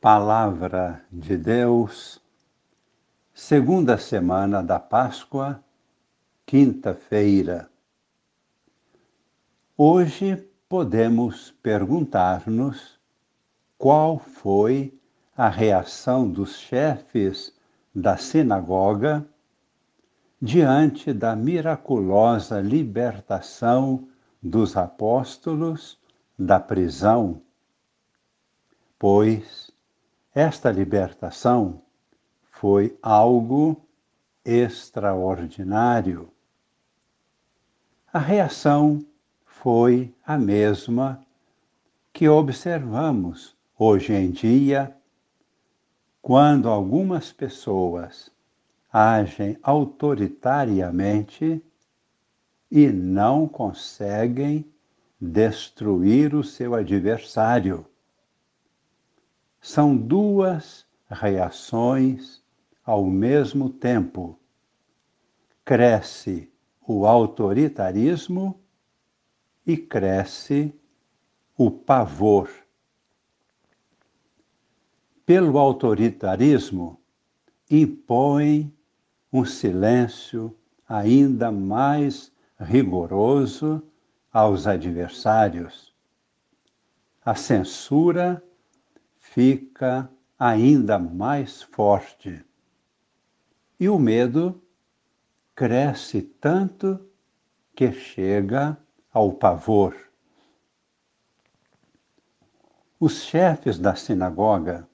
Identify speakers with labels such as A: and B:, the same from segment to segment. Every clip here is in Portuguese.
A: Palavra de Deus, segunda semana da Páscoa, quinta-feira. Hoje podemos perguntar-nos qual foi a reação dos chefes da sinagoga diante da miraculosa libertação dos apóstolos da prisão, pois esta libertação foi algo extraordinário. A reação foi a mesma que observamos hoje em dia quando algumas pessoas agem autoritariamente e não conseguem destruir o seu adversário são duas reações ao mesmo tempo. Cresce o autoritarismo e cresce o pavor. Pelo autoritarismo, impõe um silêncio ainda mais rigoroso aos adversários. A censura fica ainda mais forte. E o medo cresce tanto que chega ao pavor. Os chefes da sinagoga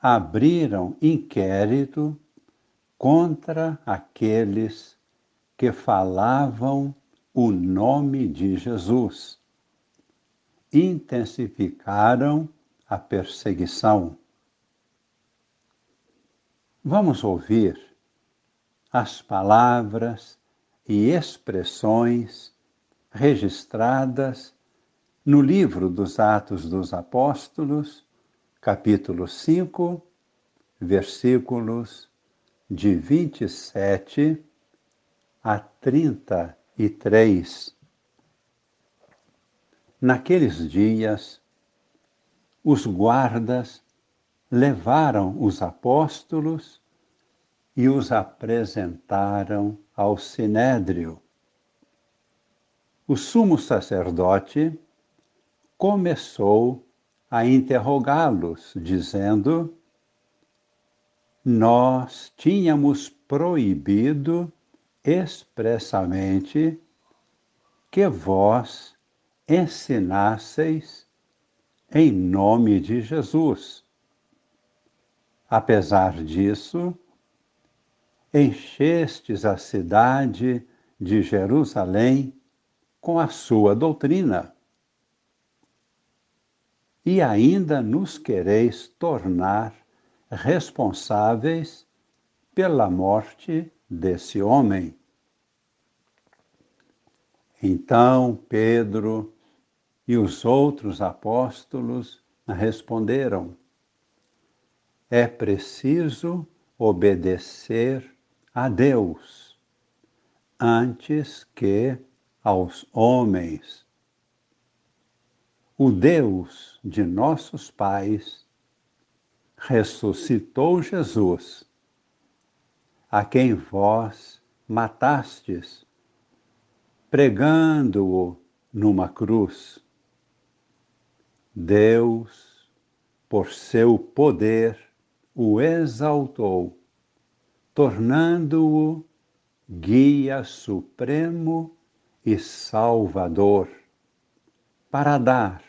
A: abriram inquérito contra aqueles que falavam o nome de Jesus. Intensificaram a perseguição. Vamos ouvir as palavras e expressões registradas no livro dos Atos dos Apóstolos, capítulo 5, versículos de 27 a 33. Naqueles dias, os guardas levaram os apóstolos e os apresentaram ao sinédrio. O sumo sacerdote começou a interrogá-los, dizendo: Nós tínhamos proibido expressamente que vós ensinasseis em nome de Jesus. Apesar disso, enchestes a cidade de Jerusalém com a sua doutrina. E ainda nos quereis tornar responsáveis pela morte desse homem. Então Pedro e os outros apóstolos responderam: É preciso obedecer a Deus antes que aos homens. O Deus de nossos pais ressuscitou Jesus, a quem vós matastes, pregando-o numa cruz. Deus, por seu poder, o exaltou, tornando-o guia supremo e salvador, para dar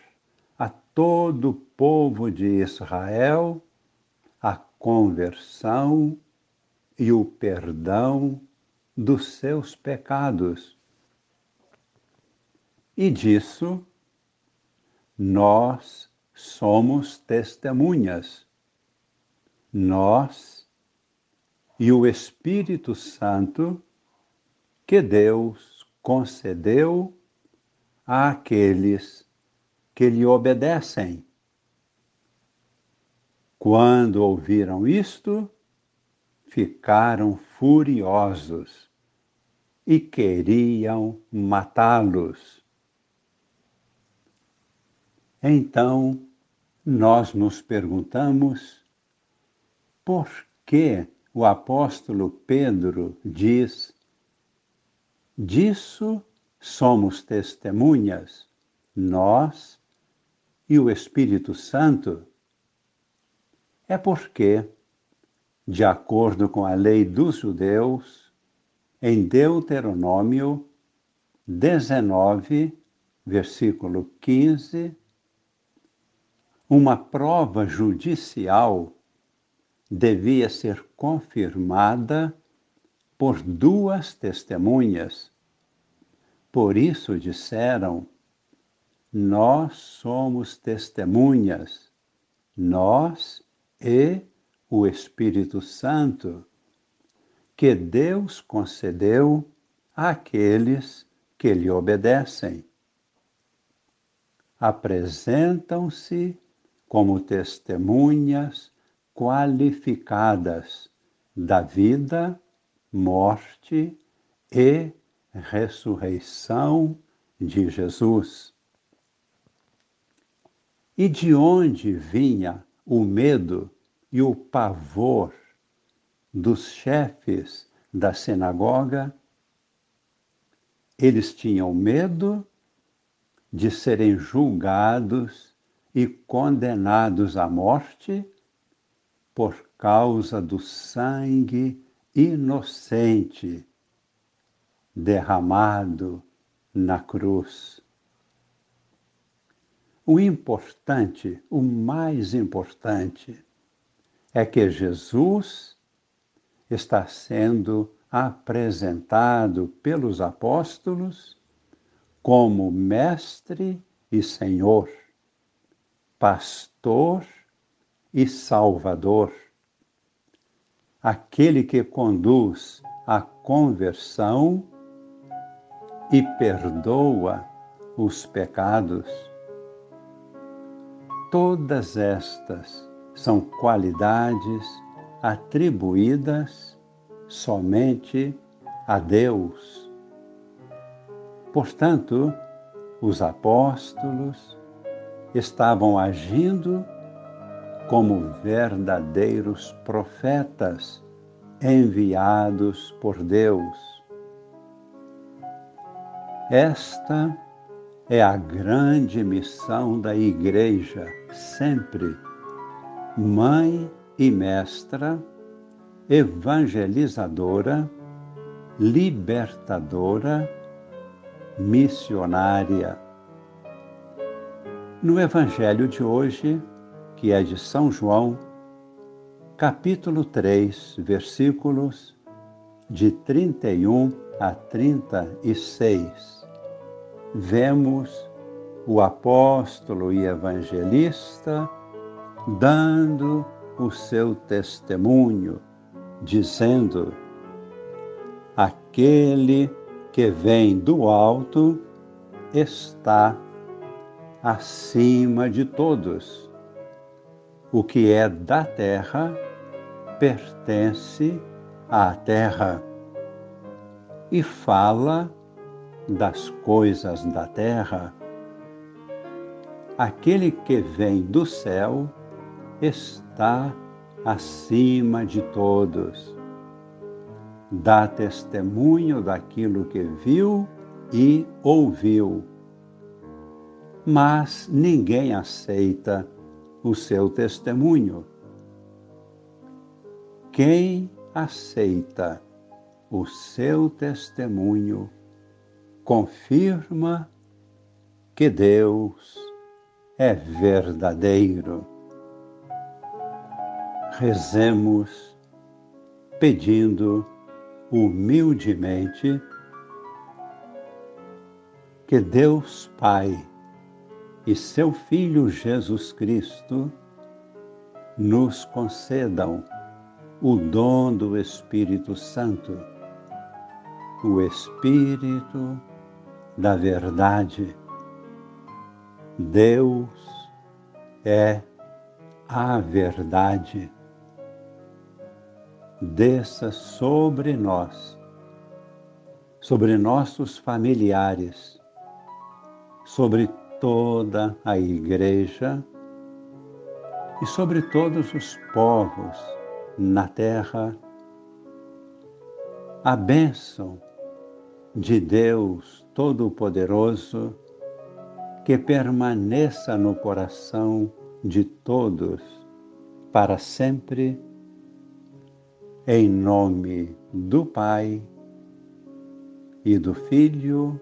A: a todo o povo de Israel a conversão e o perdão dos seus pecados. E disso nós somos testemunhas. Nós e o Espírito Santo que Deus concedeu àqueles que lhe obedecem. Quando ouviram isto, ficaram furiosos e queriam matá-los. Então nós nos perguntamos por que o apóstolo Pedro diz: Disso somos testemunhas, nós e o Espírito Santo? É porque, de acordo com a lei dos judeus, em Deuteronômio 19, versículo 15, uma prova judicial devia ser confirmada por duas testemunhas. Por isso disseram: Nós somos testemunhas, nós e o Espírito Santo, que Deus concedeu àqueles que lhe obedecem. Apresentam-se como testemunhas qualificadas da vida, morte e ressurreição de Jesus. E de onde vinha o medo e o pavor dos chefes da sinagoga? Eles tinham medo de serem julgados e condenados à morte por causa do sangue inocente derramado na cruz. O importante, o mais importante, é que Jesus está sendo apresentado pelos apóstolos como Mestre e Senhor, Pastor e Salvador, aquele que conduz a conversão e perdoa os pecados. Todas estas são qualidades atribuídas somente a Deus. Portanto, os apóstolos estavam agindo como verdadeiros profetas enviados por Deus. Esta é a grande missão da Igreja, sempre mãe e mestra, evangelizadora, libertadora, missionária. No Evangelho de hoje, que é de São João, capítulo 3, versículos de 31 a 36. Vemos o apóstolo e evangelista dando o seu testemunho, dizendo: Aquele que vem do alto está acima de todos o que é da terra pertence à terra e fala das coisas da terra. Aquele que vem do céu está acima de todos. Dá testemunho daquilo que viu e ouviu. Mas ninguém aceita o seu testemunho. Quem aceita o seu testemunho confirma que Deus é verdadeiro. Rezemos pedindo humildemente que Deus Pai e seu Filho Jesus Cristo nos concedam o dom do Espírito Santo, o Espírito da Verdade. Deus é a verdade. Desça sobre nós, sobre nossos familiares, sobre toda a Igreja e sobre todos os povos na terra. A bênção de Deus Todo-Poderoso que permaneça no coração de todos para sempre, em nome do Pai e do Filho